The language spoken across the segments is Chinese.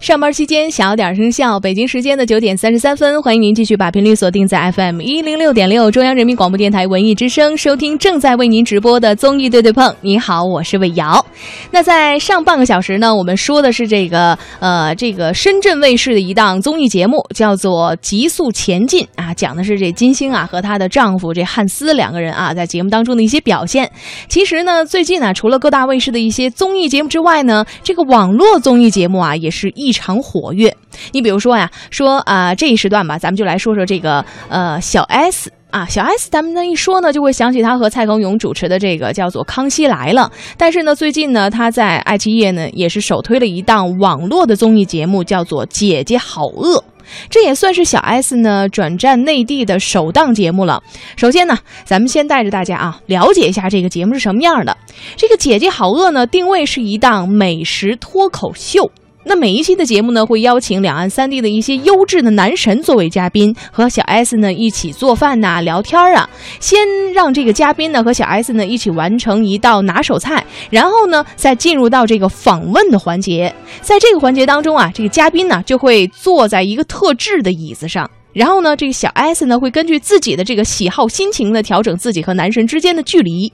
上班期间小点声效，北京时间的九点三十三分，欢迎您继续把频率锁定在 FM 一零六点六，中央人民广播电台文艺之声，收听正在为您直播的综艺对对碰。你好，我是魏瑶。那在上半个小时呢，我们说的是这个呃，这个深圳卫视的一档综艺节目，叫做《极速前进》啊，讲的是这金星啊和她的丈夫这汉斯两个人啊在节目当中的一些表现。其实呢，最近呢，除了各大卫视的一些综艺节目之外呢，这个网络综艺节目啊也是一异常活跃。你比如说呀，说啊、这一时段吧，咱们就来说说这个呃小 S。啊，小 S，咱们呢一说呢，就会想起她和蔡康永主持的这个叫做《康熙来了》。但是呢，最近呢，她在爱奇艺呢也是首推了一档网络的综艺节目，叫做《姐姐好饿》。这也算是小 S 呢转战内地的首档节目了。首先呢，咱们先带着大家啊了解一下这个节目是什么样的。这个《姐姐好饿》呢，定位是一档美食脱口秀。那每一期的节目呢，会邀请两岸三地的一些优质的男神作为嘉宾，和小 S 呢一起做饭呐、聊天啊。先让这个嘉宾呢和小 S 呢一起完成一道拿手菜，然后呢再进入到这个访问的环节。在这个环节当中啊，这个嘉宾呢就会坐在一个特制的椅子上。然后呢，这个小 S 呢会根据自己的这个喜好、心情呢调整自己和男神之间的距离。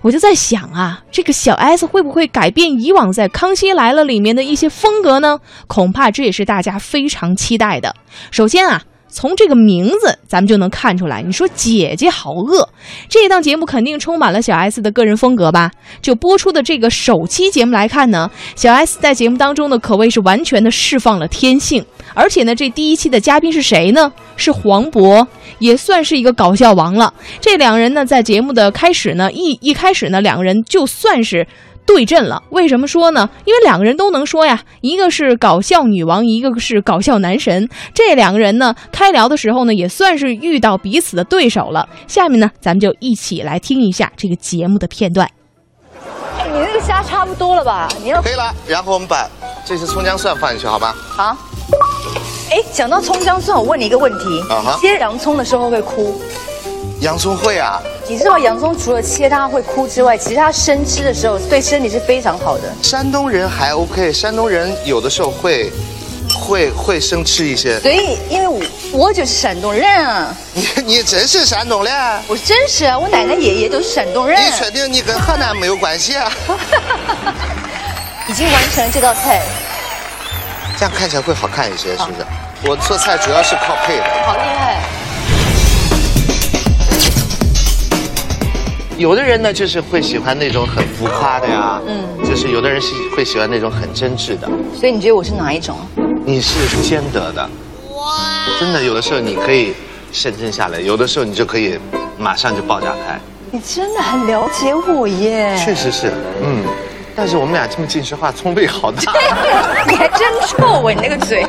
我就在想啊，这个小 S 会不会改变以往在《康熙来了》里面的一些风格呢？恐怕这也是大家非常期待的。首先啊。从这个名字，咱们就能看出来。你说姐姐好饿，这档节目肯定充满了小 S 的个人风格吧？就播出的这个首期节目来看呢，小 S 在节目当中呢，可谓是完全的释放了天性。而且呢，这第一期的嘉宾是谁呢？是黄渤，也算是一个搞笑王了。这两人呢，在节目的开始呢，一一开始呢，两个人就算是。对阵了，为什么说呢？因为两个人都能说呀，一个是搞笑女王，一个是搞笑男神。这两个人呢，开聊的时候呢，也算是遇到彼此的对手了。下面呢，咱们就一起来听一下这个节目的片段。哎，你那个虾差不多了吧？你要可以了，然后我们把这些葱姜蒜放进去，好吧？好。哎，讲到葱姜蒜，我问你一个问题：啊哈切洋葱的时候会哭？洋葱会啊，你知道洋葱除了切它会哭之外，其实它生吃的时候对身体是非常好的。山东人还 OK，山东人有的时候会会会生吃一些。所以，因为我我就是山东人啊，你你真是山东人？我真是啊，我奶奶爷爷都是山东人。你确定你跟河南没有关系啊？已经完成了这道菜，这样看起来会好看一些，是不是？我做菜主要是靠配的。好厉害！有的人呢，就是会喜欢那种很浮夸的呀，嗯，就是有的人是会喜欢那种很真挚的。所以你觉得我是哪一种？你是兼得的，哇！真的，有的时候你可以深沉下来，有的时候你就可以马上就爆炸开。你真的很了解我耶！确实是，嗯。但是我们俩这么近说话，葱味好大。你还真臭啊，你那个嘴。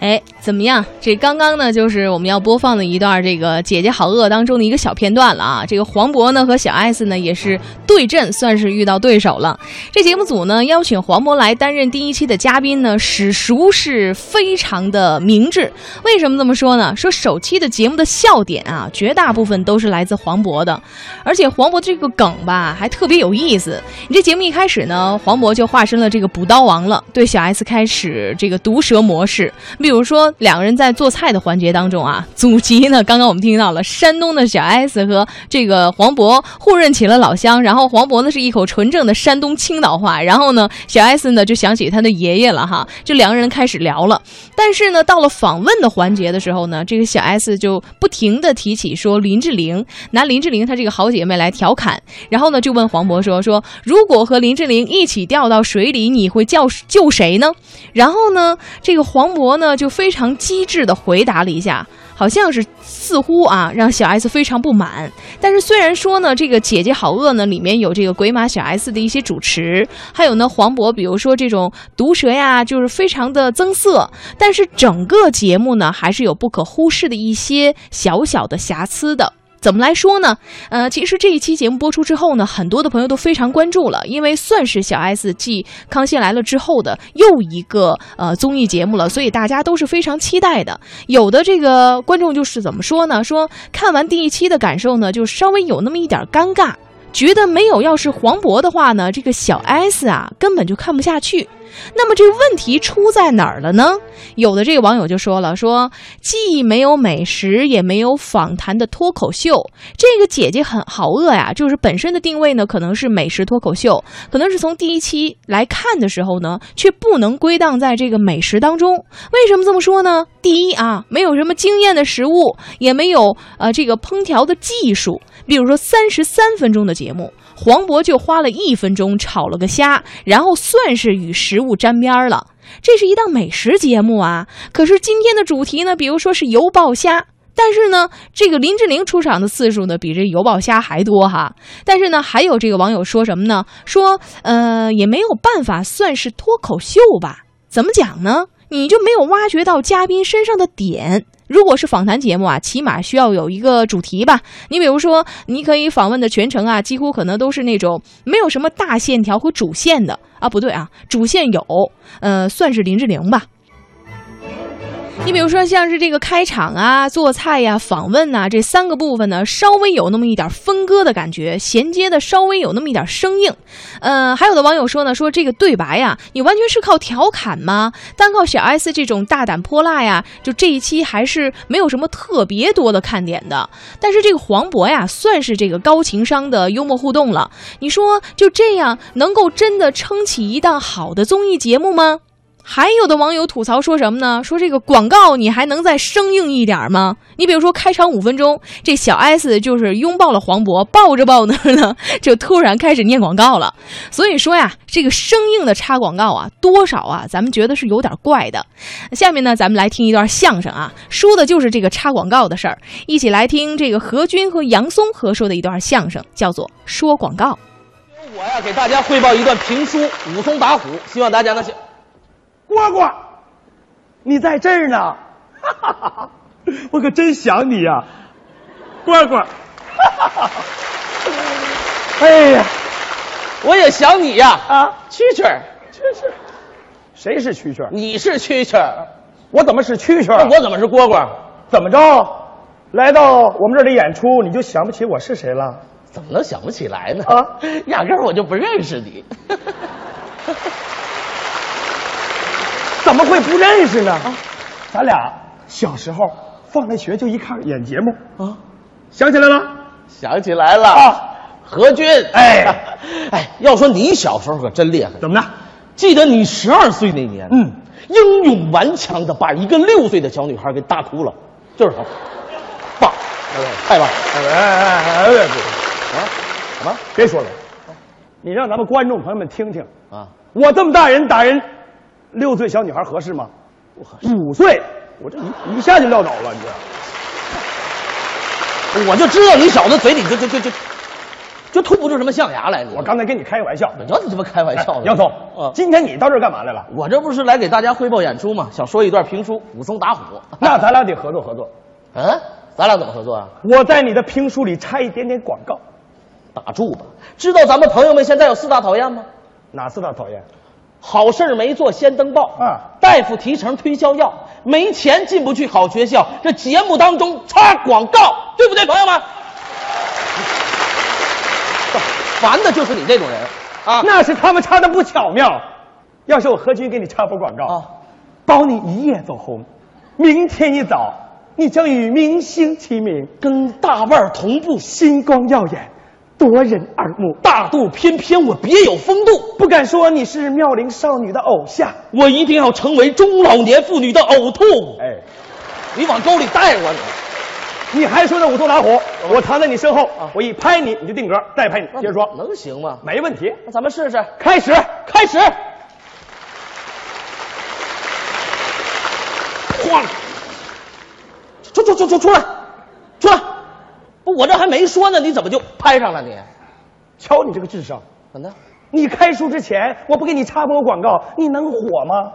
哎，怎么样？这刚刚呢，就是我们要播放的一段这个《姐姐好饿》当中的一个小片段了啊。这个黄渤呢和小 S 呢也是对阵，算是遇到对手了。这节目组呢邀请黄渤来担任第一期的嘉宾呢，史熟是非常的明智。为什么这么说呢？说首期的节目的笑点啊，绝大部分都是来自黄渤的，而且黄渤这个梗吧还特别有意思。你这节目一开始呢，黄渤就化身了这个补刀王了，对小 S 开始这个毒舌模式。比如说，两个人在做菜的环节当中啊，祖籍呢，刚刚我们听到了山东的小 S 和这个黄渤互认起了老乡，然后黄渤呢是一口纯正的山东青岛话，然后呢，小 S 呢就想起他的爷爷了哈，这两个人开始聊了。但是呢，到了访问的环节的时候呢，这个小 S 就不停的提起说林志玲，拿林志玲她这个好姐妹来调侃，然后呢就问黄渤说说如果和林志玲一起掉到水里，你会叫救谁呢？然后呢，这个黄渤呢就非常常机智的回答了一下，好像是似乎啊让小 S 非常不满。但是虽然说呢，这个《姐姐好饿》呢里面有这个鬼马小 S 的一些主持，还有呢黄渤，比如说这种毒舌呀，就是非常的增色，但是整个节目呢还是有不可忽视的一些小小的瑕疵的。怎么来说呢？呃，其实这一期节目播出之后呢，很多的朋友都非常关注了，因为算是小 S 继《康熙来了》之后的又一个呃综艺节目了，所以大家都是非常期待的。有的这个观众就是怎么说呢？说看完第一期的感受呢，就稍微有那么一点尴尬。觉得没有要是黄渤的话呢，这个小 S 啊根本就看不下去。那么这个问题出在哪儿了呢？有的这个网友就说了，说既没有美食，也没有访谈的脱口秀。这个姐姐很好饿呀，就是本身的定位呢，可能是美食脱口秀，可能是从第一期来看的时候呢，却不能归档在这个美食当中。为什么这么说呢？第一啊，没有什么惊艳的食物，也没有呃这个烹调的技术。比如说三十三分钟的节节目。黄渤就花了一分钟炒了个虾，然后算是与食物沾边了。这是一档美食节目啊！可是今天的主题呢，比如说是油爆虾，但是呢，这个林志玲出场的次数呢，比这油爆虾还多哈。但是呢，还有这个网友说什么呢？说呃，也没有办法算是脱口秀吧？怎么讲呢？你就没有挖掘到嘉宾身上的点。如果是访谈节目啊，起码需要有一个主题吧。你比如说，你可以访问的全程啊，几乎可能都是那种没有什么大线条和主线的啊。不对啊，主线有，呃，算是林志玲吧。你比如说，像是这个开场啊、做菜呀、访问呐，这三个部分呢，稍微有那么一点分割的感觉，衔接的稍微有那么一点生硬。呃，还有的网友说呢，说这个对白呀，你完全是靠调侃吗？单靠小 S 这种大胆泼辣呀，就这一期还是没有什么特别多的看点的。但是这个黄渤呀，算是这个高情商的幽默互动了。你说就这样能够真的撑起一档好的综艺节目吗？还有的网友吐槽说什么呢？说这个广告你还能再生硬一点吗？你比如说开场五分钟，这小 S 就是拥抱了黄渤，抱着抱着呢，就突然开始念广告了。所以说呀，这个生硬的插广告啊，多少啊，咱们觉得是有点怪的。下面呢，咱们来听一段相声啊，说的就是这个插广告的事儿。一起来听这个何军和杨松合说的一段相声，叫做《说广告》。我呀，给大家汇报一段评书《武松打虎》，希望大家能喜。蝈蝈，你在这儿呢，哈哈哈！我可真想你呀，蝈蝈，哈哈哈！哎呀，我也想你呀啊，蛐蛐儿，蛐蛐儿，谁是蛐蛐儿？你是蛐蛐儿，我怎么是蛐蛐儿？我怎么是蝈蝈？怎么着？来到我们这里演出，你就想不起我是谁了？怎么能想不起来呢？啊，压根儿我就不认识你。怎么会不认识呢？啊，咱俩小时候放了学就一看演节目啊，想起来了？想起来了啊，何军，哎，哎，要说你小时候可真厉害，怎么的？记得你十二岁那年，嗯，英勇顽强的把一个六岁的小女孩给打哭了，就是他，棒，太棒！哎哎哎哎，别啊，什么？别说了，你让咱们观众朋友们听听啊，我这么大人打人。六岁小女孩合适吗？不合适。五岁，我这一一下就撂倒了，你这。我就知道你小子嘴里就就就就就吐不出什么象牙来。我刚才跟你开个玩笑。你你这么开玩笑呢？杨总，今天你到这儿干嘛来了？我这不是来给大家汇报演出吗？想说一段评书《武松打虎》。那咱俩得合作合作。嗯，咱俩怎么合作啊？我在你的评书里插一点点广告，打住吧。知道咱们朋友们现在有四大讨厌吗？哪四大讨厌？好事没做先登报啊！大夫提成推销药，没钱进不去好学校。这节目当中插广告，对不对，朋友们？烦的就是你这种人啊！那是他们插的不巧妙。要是我何军给你插播广告啊，保你一夜走红。明天一早，你将与明星齐名，跟大腕同步，星光耀眼。夺人耳目，大度翩翩，我别有风度。不敢说你是妙龄少女的偶像，我一定要成为中老年妇女的呕吐。哎，你往沟里带我，你你还说那武松打虎？我藏在你身后，我一拍你，你就定格，再拍你，接着说，能行吗？没问题，那咱们试试，开始，开始，晃，出出出出出来。不，我这还没说呢，你怎么就拍上了？你，瞧你这个智商，怎么的？你开书之前，我不给你插播广告，你能火吗？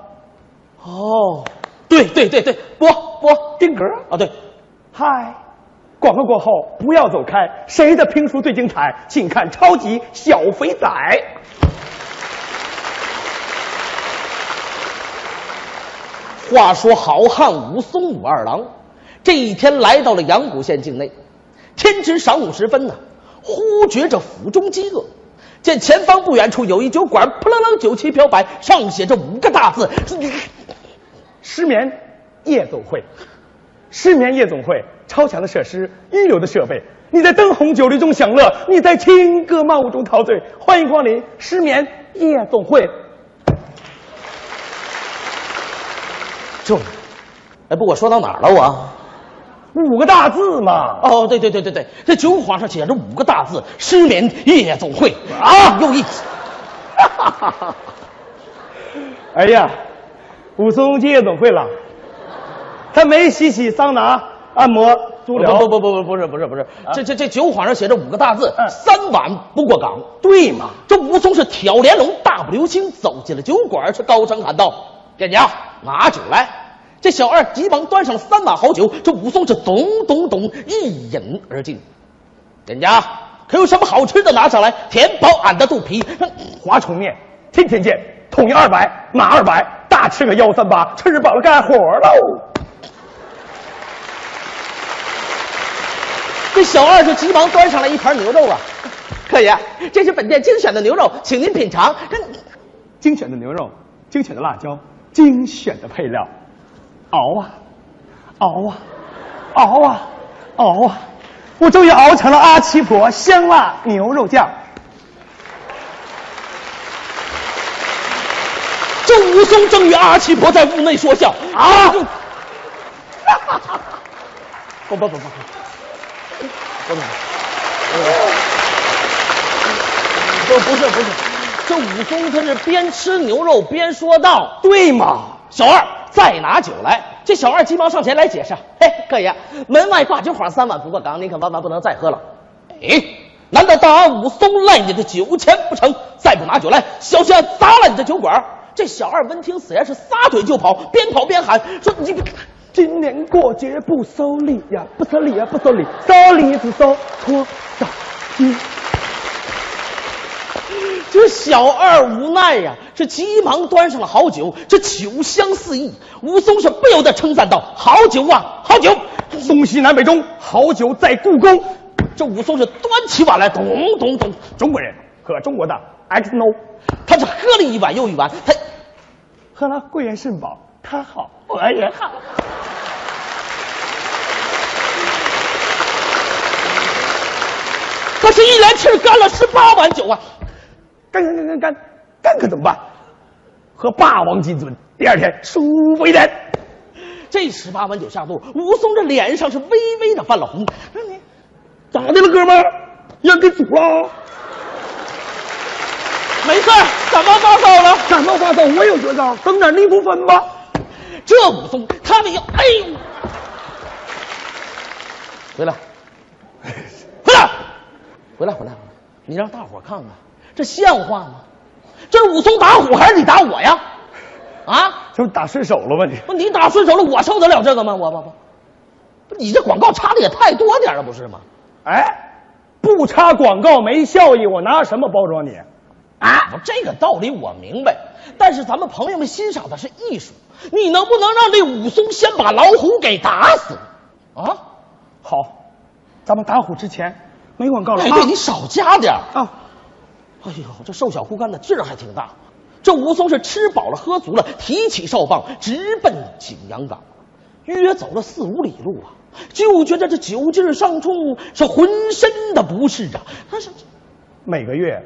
哦，对对对对，播播定格啊！对，嗨，广告过后不要走开，谁的评书最精彩？请看超级小肥仔。话说好汉武松武二郎，这一天来到了阳谷县境内。天值晌午时分呢，忽觉着腹中饥饿，见前方不远处有一酒馆，扑棱棱酒旗飘摆，上写着五个大字：失眠夜总会。失眠夜总会，超强的设施，一流的设备。你在灯红酒绿中享乐，你在轻歌曼舞中陶醉。欢迎光临失眠夜总会。这，哎，不，我说到哪儿了？我五个大字嘛。哦，对对对对对，这酒幌上写着五个大字：失眠夜总会啊，有意思。哎呀，武松进夜总会了。他没洗洗桑拿、按摩、足疗。不不不不不是不是不是，这这这酒幌上写着五个大字：三碗不过岗。对嘛？这武松是挑帘笼，大步流星走进了酒馆，是高声喊道：“店家拿酒来！”这小二急忙端上了三碗好酒，这武松是咚咚咚一饮而尽。店家可有什么好吃的拿上来，填饱俺的肚皮。华虫面，天天见，统一二百，满二百，大吃个幺三八，吃饱了干活喽。这小二就急忙端上来一盘牛肉啊，客爷，这是本店精选的牛肉，请您品尝。精选的牛肉，精选的辣椒，精选的配料，熬啊，熬啊，熬啊，熬啊，我终于熬成了阿七婆香辣牛肉酱。这武松正与阿七婆在屋内说笑啊，不不不不不。不不是不是，这武松他是边吃牛肉边说道：“对嘛，小二再拿酒来。”这小二急忙上前来解释：“嘿，客爷，门外挂酒幌三碗不过岗，您可万万不能再喝了。”哎，难道大武松赖你的酒钱不成？再不拿酒来，小心砸了你的酒馆！这小二闻听此言，是撒腿就跑，边跑边喊说：“你。”今年过节不收礼呀，不收礼呀，不收礼，收礼只收拖手机。这小二无奈呀，是急忙端上了好酒，这酒香四溢。武松是不由得称赞道：“好酒啊，好酒！东西南北中，好酒在故宫。”这武松是端起碗来，咚咚咚。中国人喝中国的 X No，他是喝了一碗又一碗，他喝了贵元肾宝，他好，我也好。可是，一连吃干了十八碗酒啊！干干干干干，干可怎么办？喝霸王金樽，第二天舒服一点。这十八碗酒下肚，武松这脸上是微微的泛了红。你咋的了，哥们儿？让给煮了？没事感冒发烧了。感冒发烧，我有绝招，整点利布芬吧。这武松，他那要，哎呦！回来。回来，回来，回来！你让大伙看看，这像话吗？这是武松打虎还是你打我呀？啊？这不打顺手了吗？你不，你打顺手了，我受得了这个吗？我不不，你这广告插的也太多点了，不是吗？哎，不插广告没效益，我拿什么包装你？啊，这个道理我明白，但是咱们朋友们欣赏的是艺术，你能不能让这武松先把老虎给打死？啊？好，咱们打虎之前。没广告了，哎，对你少加点啊！哎呦，这瘦小枯干的劲儿还挺大。这武松是吃饱了喝足了，提起哨棒直奔景阳冈。约走了四五里路啊，就觉得这酒劲儿上冲，是浑身的不适啊。他是每个月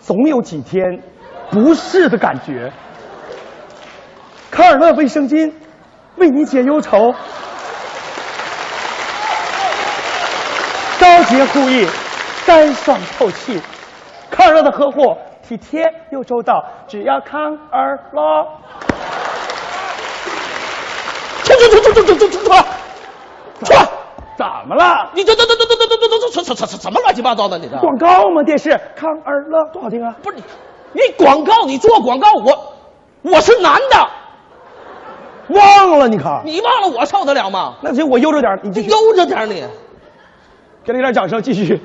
总有几天不适的感觉。卡尔乐卫生巾，为你解忧愁。高洁护翼，干爽透气，康乐的呵护体贴又周到，只要康儿乐。出出出出出出出出出！出来！怎么了？你这这这这这这这这这这这什么乱七八糟的？你这广告吗？电视康儿乐多好听啊！不是你，你广告你做广告，我我是男的，忘了你看？你忘了我受得了吗？那行，我悠着点，你悠着点你。给你点掌声，继续。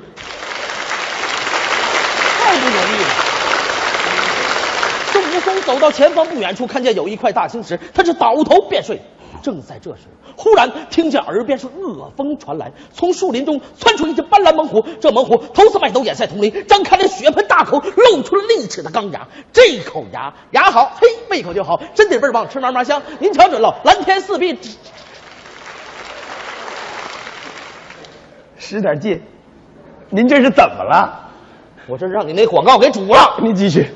太不容易了。这武松走到前方不远处，看见有一块大青石，他是倒头便睡。正在这时，忽然听见耳边是恶风传来，从树林中窜出一只斑斓猛虎。这猛虎头似麦斗，眼赛铜铃，张开了血盆大口，露出了利齿的钢牙。这口牙牙好，嘿，胃口就好，真得倍儿棒，吃嘛嘛香。您瞧准了，蓝天四壁。使点劲，您这是怎么了？我这让你那广告给煮了。您继续。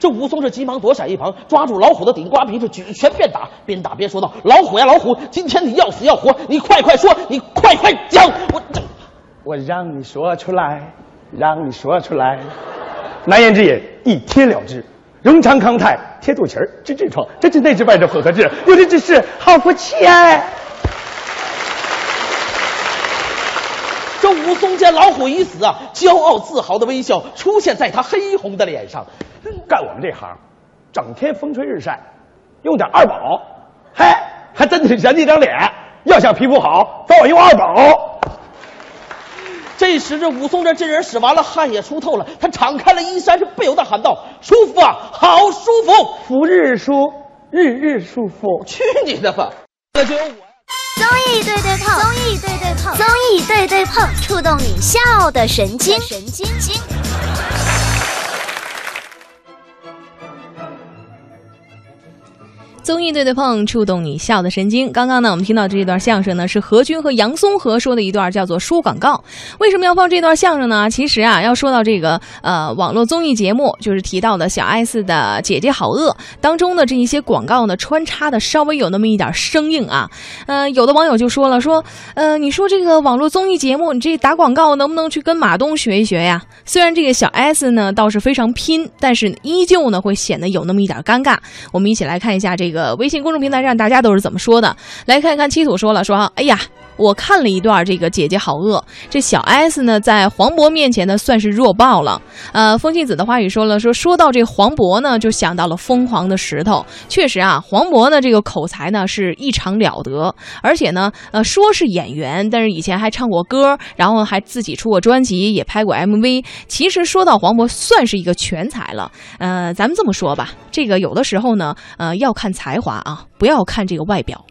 这武松是急忙躲闪一旁，抓住老虎的顶瓜皮，是举拳便打，边打边说道：“老虎呀，老虎，今天你要死要活，你快快说，你快快讲，我这我让你说出来，让你说出来。难言之隐，一贴了之。荣昌康泰，贴肚脐儿，治痔疮，这治内治外治混合治，有这之事，好福气哎！这武松见老虎已死啊，骄傲自豪的微笑出现在他黑红的脸上。干我们这行，整天风吹日晒，用点二宝，嘿，还真挺嫌弃张脸。要想皮肤好，早晚用二宝。这时这武松这真人使完了，汗也出透了，他敞开了衣衫，是不由得喊道：“舒服啊，好舒服！福日舒，日日舒服。去你的吧！这就有我呀。综艺对对碰，综艺对对碰，综艺对对碰，触动你笑的神经，神经经。综艺对对碰，触动你笑的神经。刚刚呢，我们听到这一段相声呢，是何军和杨松和说的一段，叫做说广告。为什么要放这段相声呢？其实啊，要说到这个呃网络综艺节目，就是提到的小 S 的《姐姐好饿》当中的这一些广告呢，穿插的稍微有那么一点生硬啊。呃，有的网友就说了，说呃，你说这个网络综艺节目，你这打广告能不能去跟马东学一学呀？虽然这个小 S 呢倒是非常拼，但是依旧呢会显得有那么一点尴尬。我们一起来看一下这个微信公众平台上大家都是怎么说的。来看一看七土说了说，哎呀。我看了一段这个姐姐好饿，这小 S 呢在黄渤面前呢算是弱爆了。呃，风信子的话语说了说，说到这黄渤呢，就想到了疯狂的石头。确实啊，黄渤呢这个口才呢是异常了得，而且呢，呃，说是演员，但是以前还唱过歌，然后还自己出过专辑，也拍过 MV。其实说到黄渤，算是一个全才了。呃，咱们这么说吧，这个有的时候呢，呃，要看才才华啊，不要看这个外表。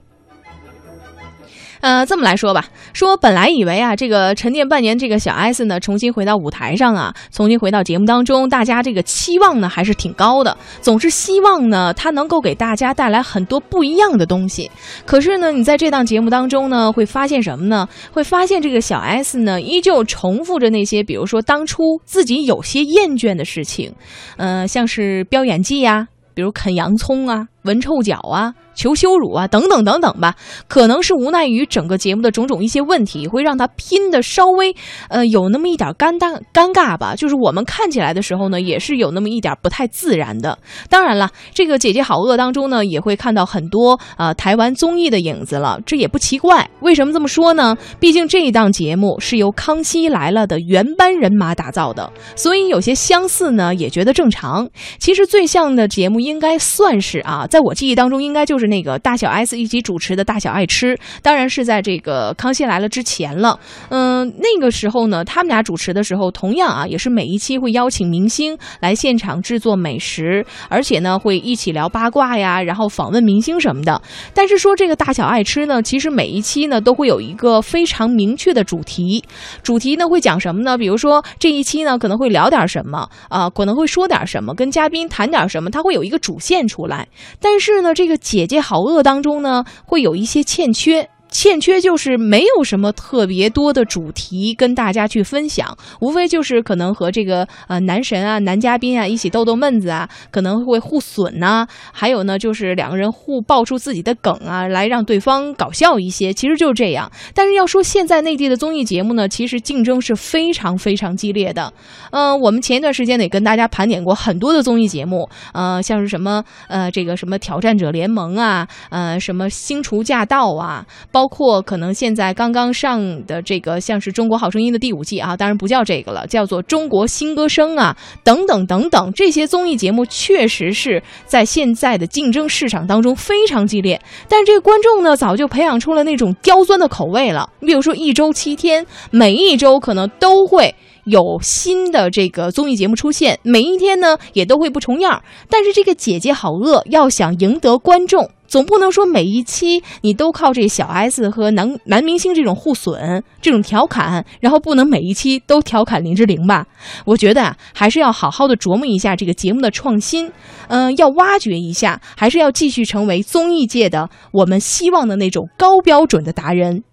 呃，这么来说吧，说本来以为啊，这个沉淀半年，这个小 S 呢，重新回到舞台上啊，重新回到节目当中，大家这个期望呢还是挺高的，总是希望呢他能够给大家带来很多不一样的东西。可是呢，你在这档节目当中呢，会发现什么呢？会发现这个小 S 呢，依旧重复着那些，比如说当初自己有些厌倦的事情，呃，像是飙演技呀，比如啃洋葱啊。闻臭脚啊，求羞辱啊，等等等等吧，可能是无奈于整个节目的种种一些问题，会让他拼的稍微呃有那么一点尴尬尴尬吧。就是我们看起来的时候呢，也是有那么一点不太自然的。当然了，这个《姐姐好饿》当中呢，也会看到很多呃台湾综艺的影子了，这也不奇怪。为什么这么说呢？毕竟这一档节目是由《康熙来了》的原班人马打造的，所以有些相似呢，也觉得正常。其实最像的节目应该算是啊。在我记忆当中，应该就是那个大小 S 一起主持的《大小爱吃》，当然是在这个《康熙来了》之前了。嗯，那个时候呢，他们俩主持的时候，同样啊，也是每一期会邀请明星来现场制作美食，而且呢，会一起聊八卦呀，然后访问明星什么的。但是说这个《大小爱吃》呢，其实每一期呢都会有一个非常明确的主题，主题呢会讲什么呢？比如说这一期呢可能会聊点什么啊，可能会说点什么，跟嘉宾谈点什么，它会有一个主线出来。但是呢，这个姐姐好饿当中呢，会有一些欠缺。欠缺就是没有什么特别多的主题跟大家去分享，无非就是可能和这个呃男神啊、男嘉宾啊一起逗逗闷子啊，可能会互损呐，还有呢就是两个人互爆出自己的梗啊，来让对方搞笑一些，其实就是这样。但是要说现在内地的综艺节目呢，其实竞争是非常非常激烈的。嗯，我们前一段时间也跟大家盘点过很多的综艺节目，呃，像是什么呃这个什么挑战者联盟啊，呃什么星厨驾到啊，包包括可能现在刚刚上的这个像是《中国好声音》的第五季啊，当然不叫这个了，叫做《中国新歌声》啊，等等等等，这些综艺节目确实是在现在的竞争市场当中非常激烈。但是这个观众呢，早就培养出了那种刁钻的口味了。你比如说一周七天，每一周可能都会。有新的这个综艺节目出现，每一天呢也都会不重样。但是这个姐姐好饿，要想赢得观众。总不能说每一期你都靠这小 S 和男男明星这种互损、这种调侃，然后不能每一期都调侃林志玲吧？我觉得啊，还是要好好的琢磨一下这个节目的创新，嗯、要挖掘一下，还是要继续成为综艺界的我们希望的那种高标准的达人。